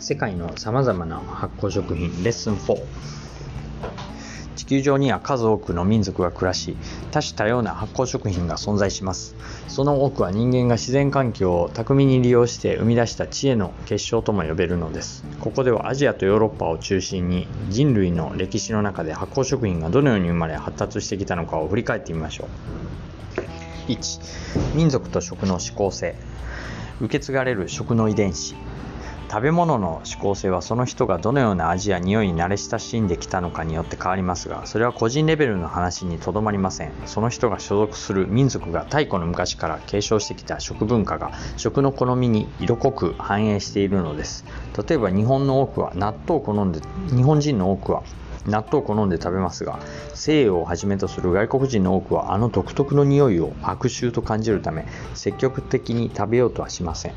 世界のさまざまな発酵食品レッスン4地球上には数多くの民族が暮らし多種多様な発酵食品が存在します。その多くは人間が自然環境を巧みに利用して生み出した知恵の結晶とも呼べるのです。ここではアジアとヨーロッパを中心に人類の歴史の中で発酵食品がどのように生まれ発達してきたのかを振り返ってみましょう。1民族と食の指向性。受け継がれる食の遺伝子。食べ物の指向性はその人がどのような味や匂いに慣れ親しんできたのかによって変わりますがそれは個人レベルの話にとどまりません。その人が所属する民族が太古の昔から継承してきた食文化が食の好みに色濃く反映しているのです。例えば日本の多くは納豆を好んで日本人の多くは納豆を好んで食べますが西洋をはじめとする外国人の多くはあの独特の匂いを悪臭と感じるため積極的に食べようとはしません。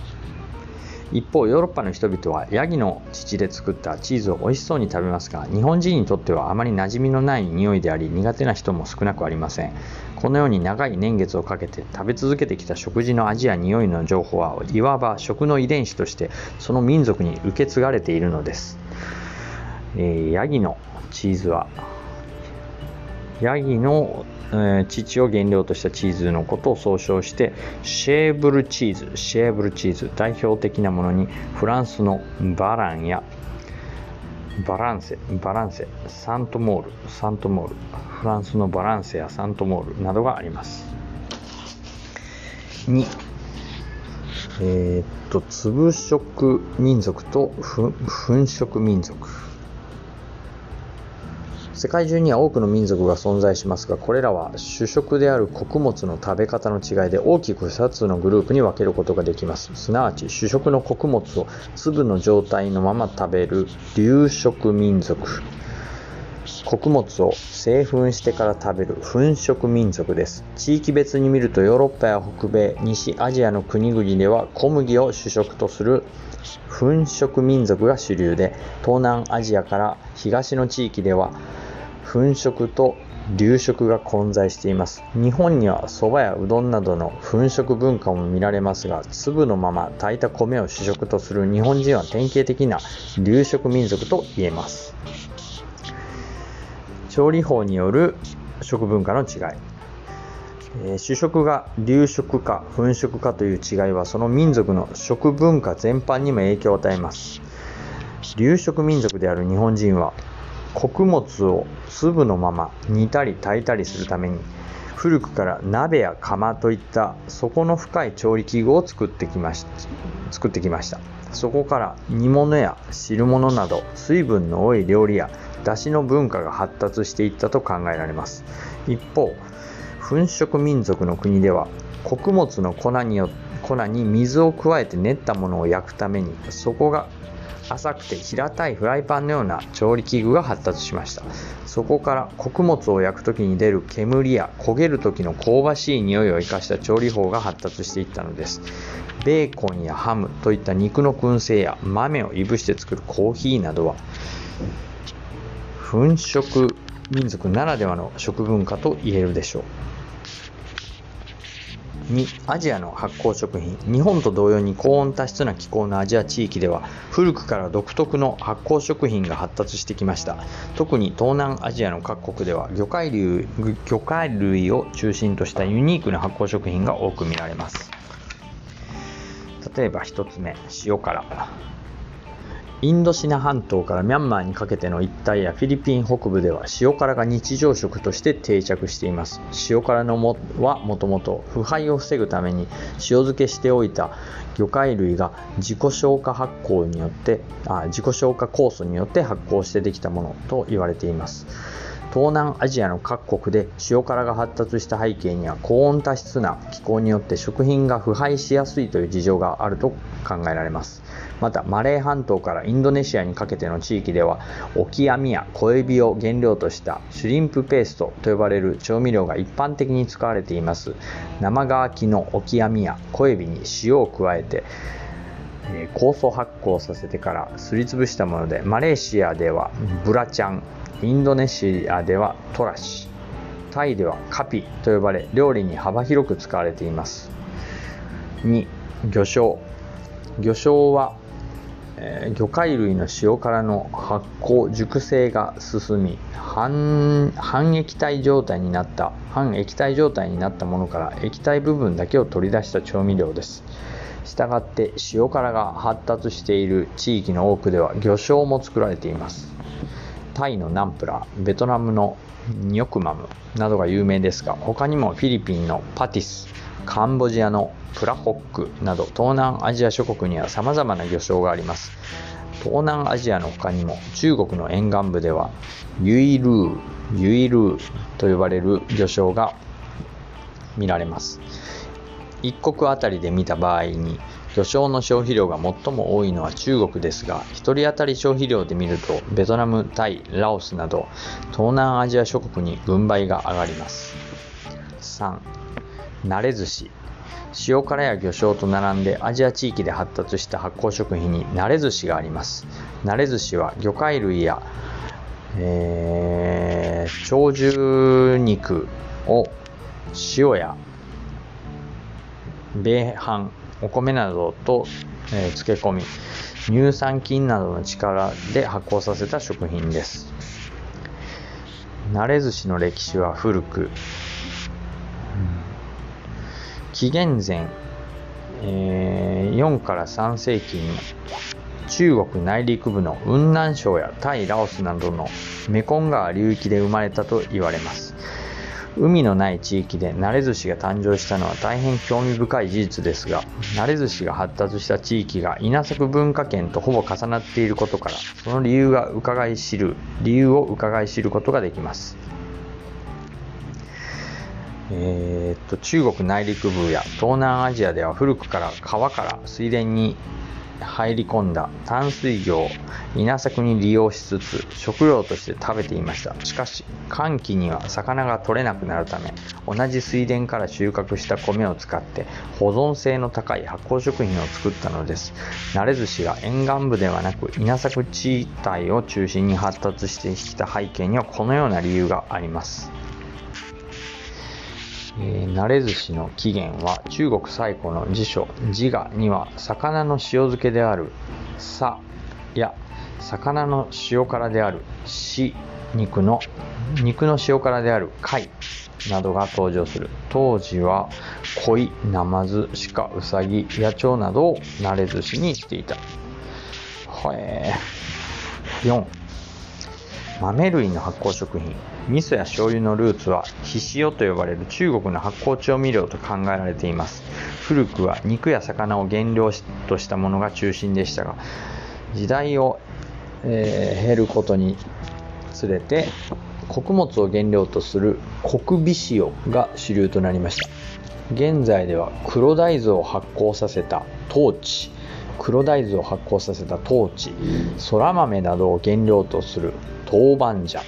一方ヨーロッパの人々はヤギの乳で作ったチーズを美味しそうに食べますが日本人にとってはあまり馴染みのない匂いであり苦手な人も少なくありません。このように長い年月をかけて食べ続けてきた食事の味や匂いの情報はいわば食の遺伝子としてその民族に受け継がれているのです、えー、ヤギのチーズはヤギの、えー、乳を原料としたチーズのことを総称してシェーブルチーズシェーブルチーズ代表的なものにフランスのバランやバランセバランセサントモールサントモールフランスのバランセやサントモールなどがあります。2えー、っと粒食民族と粉食民族。世界中には多くの民族が存在しますがこれらは主食である穀物の食べ方の違いで大きく2つのグループに分けることができます。すなわち主食の穀物を粒の状態のまま食べる流食民族。穀物を製粉してから食べる粉食民族です。地域別に見るとヨーロッパや北米西アジアの国々では小麦を主食とする粉食民族が主流で東南アジアから東の地域では粉食と流食が混在しています。日本には蕎麦やうどんなどの粉食文化も見られますが、粒のまま炊いた米を主食とする日本人は典型的な流食民族と言えます。調理法による食文化の違い。え、主食が流食か粉食かという違いはその民族の食文化全般にも影響を与えます。流食民族である日本人は穀物を粒のまま煮たり炊いたりするために古くから鍋や釜といった底の深い調理器具を作ってきました作ってきました。そこから煮物や汁物など水分の多い料理や出汁の文化が発達していったと考えられます。一方粉食民族の国では穀物の粉に粉に水を加えて練ったものを焼くためにそこが浅くて平たいフライパンのような調理器具が発達しました。そこから穀物を焼く時に出る煙や焦げる時の香ばしい匂いを生かした調理法が発達していったのです。ベーコンやハムといった肉の燻製や豆をいぶして作るコーヒーなどは粉食民族ならではの食文化と言えるでしょう。2アジアの発酵食品。日本と同様に高温多湿な気候のアジア地域では古くから独特の発酵食品が発達してきました。特に東南アジアの各国では魚介類魚介類を中心としたユニークな発酵食品が多く見られます。例えば1つ目塩辛。インドシナ半島からミャンマーにかけての一帯やフィリピン北部では塩辛が日常食として定着しています。塩辛のもはもともと腐敗を防ぐために塩漬けしておいた魚介類が自己消化発酵によってあ自己消化酵素によって発酵してできたものと言われています。東南アジアの各国で塩辛が発達した背景には高温多湿な気候によって食品が腐敗しやすいという事情があると考えられます。またマレー半島からインドネシアにかけての地域ではオキアミや小エビを原料としたシュリンプペーストと呼ばれる調味料が一般的に使われています生乾きのオキアミや小エビに塩を加えて酵素発酵させてからすりつぶしたものでマレーシアではブラチャンインドネシアではトラシタイではカピと呼ばれ料理に幅広く使われています。2魚醤魚醤はえー、魚介類の塩辛の発酵熟成が進み半半液体状態になった半液体状態になったものから液体部分だけを取り出した調味料です。したがって塩辛が発達している地域の多くでは魚醤も作られています。タイのナンプラーベトナムのニョクマムなどが有名ですが他にもフィリピンのパティスカンボジアのプラホックなど東南アジア諸国には様々な魚礁があります。東南アジアの他にも中国の沿岸部ではユイルーユイルーと呼ばれる魚礁が見られます。一国あたりで見た場合に魚礁の消費量が最も多いのは中国ですが1人当たり消費量で見るとベトナムタイラオスなど東南アジア諸国に軍配が上がります。3慣れ寿司。塩辛や魚醤と並んでアジア地域で発達した発酵食品に慣れ寿司があります。慣れ寿司は魚介類や、えー、鳥獣肉を塩や米飯お米などと、えー、漬け込み乳酸菌などの力で発酵させた食品です慣れ寿司の歴史は古く紀元前、えー、4から3世紀に中国内陸部の雲南省やタイ、ラオスなどのメコン川流域で生まれたと言われます。海のない地域で慣れ寿司が誕生したのは大変興味深い事実ですが、慣れ寿司が発達した地域が稲作文化圏とほぼ重なっていることから、その理由が伺い知る、理由を伺い知ることができます。えー、っと中国内陸部や東南アジアでは古くから川から水田に入り込んだ淡水魚を稲作に利用しつつ食料として食べていました。しかし寒気には魚が取れなくなるため同じ水田から収穫した米を使って保存性の高い発酵食品を作ったのです。慣れ寿司が沿岸部ではなく稲作地帯を中心に発達してきた背景にはこのような理由があります。え、慣れ寿司の起源は中国最古の辞書自我には魚の塩漬けである「さ」や魚の塩辛である「し」肉の肉の塩辛である「貝」などが登場する。当時は鯉ナマズ鹿ウサギ野鳥などを慣れ寿司にしていた。へえ4豆類の発酵食品味噌や醤油のルーツはひしおと呼ばれる中国の発酵調味料と考えられています。古くは肉や魚を原料としたものが中心でしたが時代を、えー、減ることにつれて穀物を原料とする穀美塩が主流となりました。現在では黒大豆を発酵させたトーチ黒大豆を発酵させたトーチそら豆などを原料とする豆板醤。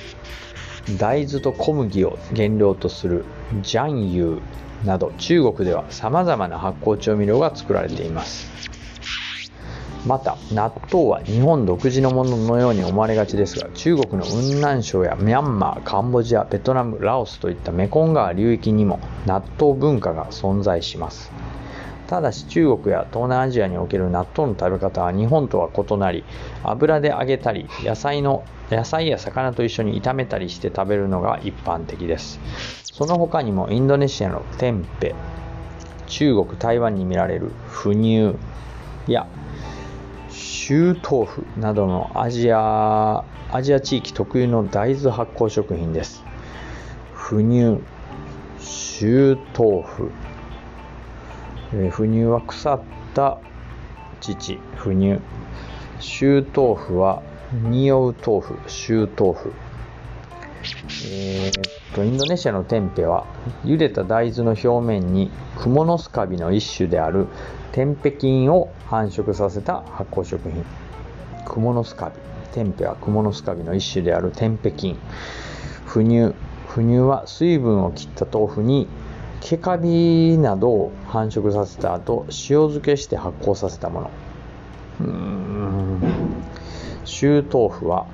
大豆と小麦を原料とするジャンユーなど中国では様々な発酵調味料が作られています。また納豆は日本独自のもののように思われがちですが中国の雲南省やミャンマーカンボジアベトナムラオスといったメコン川流域にも納豆文化が存在します。ただし中国や東南アジアにおける納豆の食べ方は日本とは異なり油で揚げたり野菜の野菜や魚と一緒に炒めたりして食べるのが一般的ですその他にもインドネシアのテンペ中国台湾に見られる腐乳や臭豆腐などのアジアアジア地域特有の大豆発酵食品です腐乳臭豆腐えー、腐乳は腐った乳、腐乳。臭豆腐は匂う豆腐、臭豆腐。えー、っと、インドネシアのテンペは、茹でた大豆の表面にクモのスカビの一種であるテンペ菌を繁殖させた発酵食品。クモのスカビ。テンペはクモのスカビの一種であるテンペ菌。腐乳。腐乳は水分を切った豆腐に毛カビなどを繁殖させた後塩漬けして発酵させたものうん臭豆腐は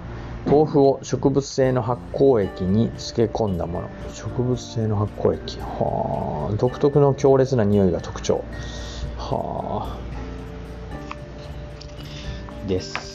豆腐を植物性の発酵液に漬け込んだもの。植物性の発酵液。はあ独特の強烈な匂いが特徴。はあ。です。